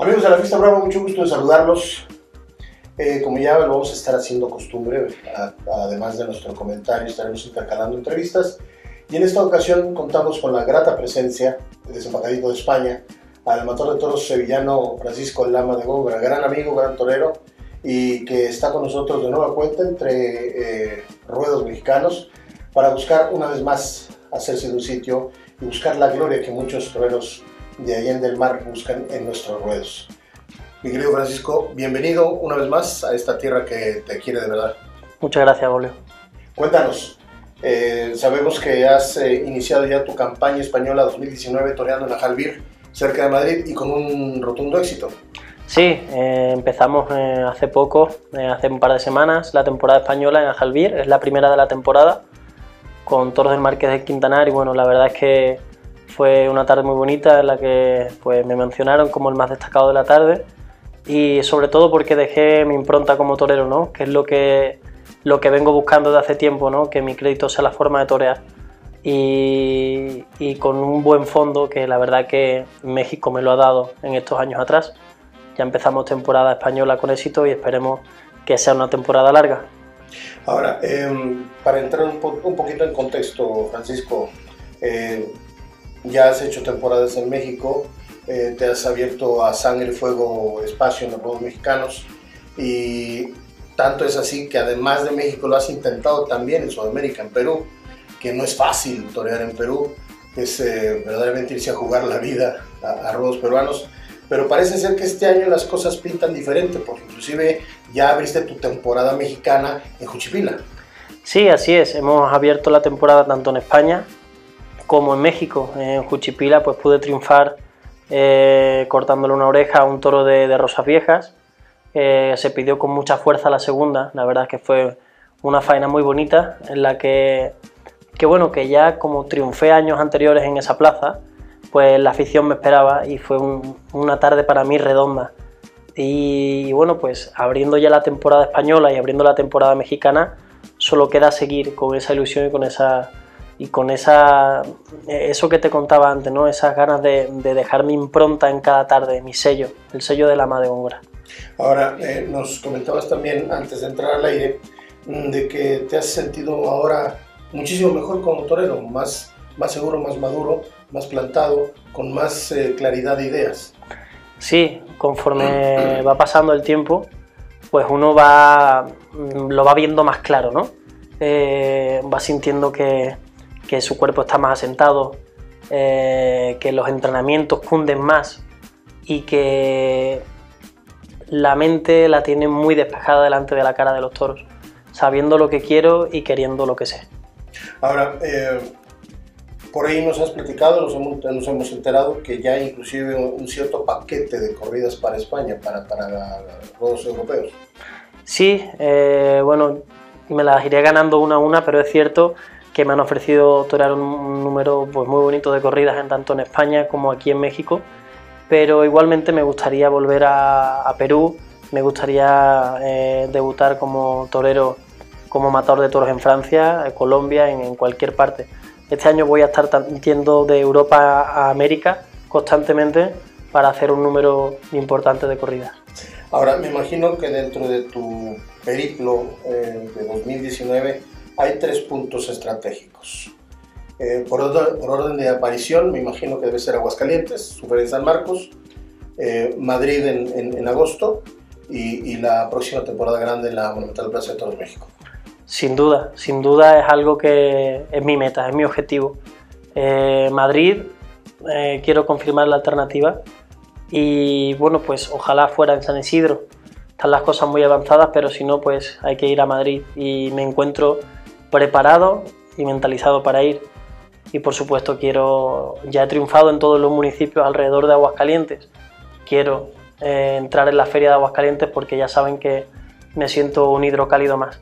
Amigos de la Fiesta Bravo, mucho gusto de saludarlos. Eh, como ya lo vamos a estar haciendo costumbre, además de nuestro comentario, estaremos intercalando entrevistas. Y en esta ocasión contamos con la grata presencia de Desempacadito de España, al matador de toros sevillano Francisco Lama de Góngora, gran amigo, gran torero, y que está con nosotros de nueva cuenta entre eh, ruedos mexicanos para buscar una vez más hacerse de un sitio y buscar la gloria que muchos toreros de Allende del Mar buscan en nuestros ruedos. Mi querido Francisco, bienvenido una vez más a esta tierra que te quiere de verdad. Muchas gracias, Bolio. Cuéntanos, eh, sabemos que has eh, iniciado ya tu campaña española 2019 toreando en Ajalbir, cerca de Madrid, y con un rotundo éxito. Sí, eh, empezamos hace poco, hace un par de semanas, la temporada española en Ajalbir, es la primera de la temporada, con toros del Marqués de Quintanar, y bueno, la verdad es que fue una tarde muy bonita en la que pues, me mencionaron como el más destacado de la tarde y sobre todo porque dejé mi impronta como torero, ¿no? que es lo que, lo que vengo buscando de hace tiempo, ¿no? que mi crédito sea la forma de torear. Y, y, con un buen fondo que la verdad que México me lo ha dado en estos años atrás. Ya empezamos temporada española con éxito y esperemos que sea una temporada larga. Ahora, em, para entrar un, un, poquito en contexto, Francisco, eh, ya has hecho temporadas en México, eh, te has abierto a sangre, fuego, espacio en los Juegos Mexicanos y tanto es así que además de México lo has intentado también en Sudamérica, en Perú, que no es fácil torear en Perú, es eh, verdaderamente irse a jugar la vida a, a ruedos peruanos, pero parece ser que este año las cosas pintan diferente, porque inclusive ya abriste tu temporada mexicana en Juchipila. Sí, así es, hemos abierto la temporada tanto en España como en México, en Juchipila, pues pude triunfar eh, cortándole una oreja a un toro de, rosas viejas. Eh, se pidió con mucha fuerza la segunda, la verdad es que fue una faena muy bonita en la que, que bueno, que ya como triunfé años anteriores en esa plaza, pues la afición me esperaba y fue una tarde para mí redonda. y, bueno, pues abriendo ya la temporada española y abriendo la temporada mexicana, solo queda seguir con esa ilusión y con esa y con esa, eso que te contaba antes, ¿no? esas ganas de, dejar mi impronta en cada tarde, mi sello, el sello de la ama de Góngora. Ahora, eh, nos comentabas también antes de entrar al aire mm, de que te has sentido ahora muchísimo mejor como torero, más, más seguro, más maduro, más plantado, con más eh, claridad de ideas. Sí, conforme va pasando el tiempo, pues uno va, mm, lo va viendo más claro, ¿no? Eh, va sintiendo que, que su cuerpo está más asentado, eh, que los entrenamientos cunden más y que la mente la tiene muy despejada delante de la cara de los toros, sabiendo lo que quiero y queriendo lo que sé. Ahora, eh, por ahí nos has platicado, nos hemos, enterado que ya inclusive un cierto paquete de corridas para España, para, para los europeos. Sí, eh, bueno, me las iré ganando una a una, pero es cierto me han ofrecido torear un número pues, muy bonito de corridas en tanto en España como aquí en México, pero igualmente me gustaría volver a, Perú, me gustaría eh, debutar como torero, como matador de toros en Francia, en Colombia, en, cualquier parte. Este año voy a estar yendo de Europa a América constantemente para hacer un número importante de corridas. Ahora, me imagino que dentro de tu periplo eh, de 2019 hay tres puntos estratégicos. Eh, por, orden, de aparición, me imagino que debe ser Aguascalientes, Super San Marcos, eh, Madrid en, agosto y, la próxima temporada grande en la Monumental Plaza de Toros México. Sin duda, sin duda es algo que es mi meta, es mi objetivo. Eh, Madrid, quiero confirmar la alternativa y bueno, pues ojalá fuera en San Isidro. Están las cosas muy avanzadas, pero si no, pues hay que ir a Madrid y me encuentro preparado y mentalizado para ir. Y por supuesto quiero, ya he triunfado en todos los municipios alrededor de Aguascalientes. Quiero eh, entrar en la feria de Aguascalientes porque ya saben que me siento un hidrocálido más.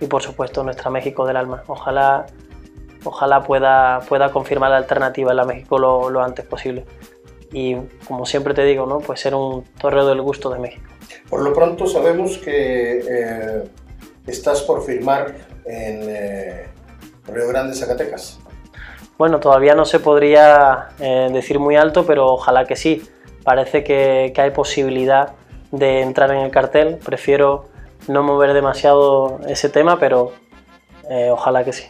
Y por supuesto nuestra México del alma. Ojalá, ojalá pueda, pueda confirmar la alternativa en la México lo, antes posible. Y como siempre te digo, ¿no? pues ser un torreo del gusto de México. Por lo pronto sabemos que eh, estás por firmar en eh, Río Grande, Zacatecas? Bueno, todavía no se podría eh, decir muy alto, pero ojalá que sí. parece que, hay posibilidad de entrar en el cartel. Prefiero no mover demasiado ese tema, pero eh, ojalá que sí.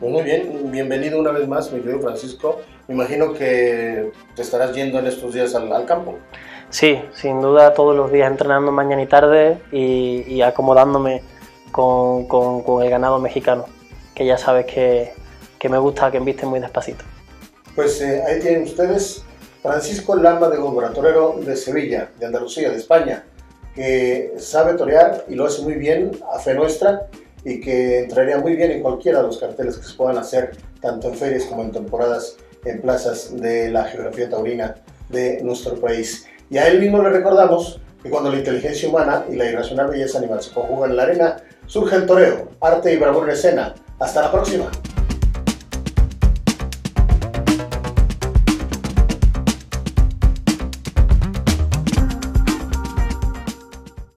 Pues muy bien, bienvenido una vez más, mi querido Francisco. Me imagino que te estarás yendo en estos días al, campo. Sí, sin duda todos los días entrenando mañana y tarde y, acomodándome con, el ganado mexicano, que ya sabes que, me gusta que embisten muy despacito. Pues eh, ahí tienen ustedes Francisco Lamba de Góngora, torero de Sevilla, de Andalucía, de España, que sabe torear y lo hace muy bien a fe nuestra y que entraría muy bien en cualquiera de los carteles que se puedan hacer, tanto en ferias como en temporadas en plazas de la geografía taurina de nuestro país. Y a él mismo le recordamos que cuando la inteligencia humana y la irracional belleza animal se conjugan en la arena, surge el toreo, arte y bravura en escena. Hasta la próxima.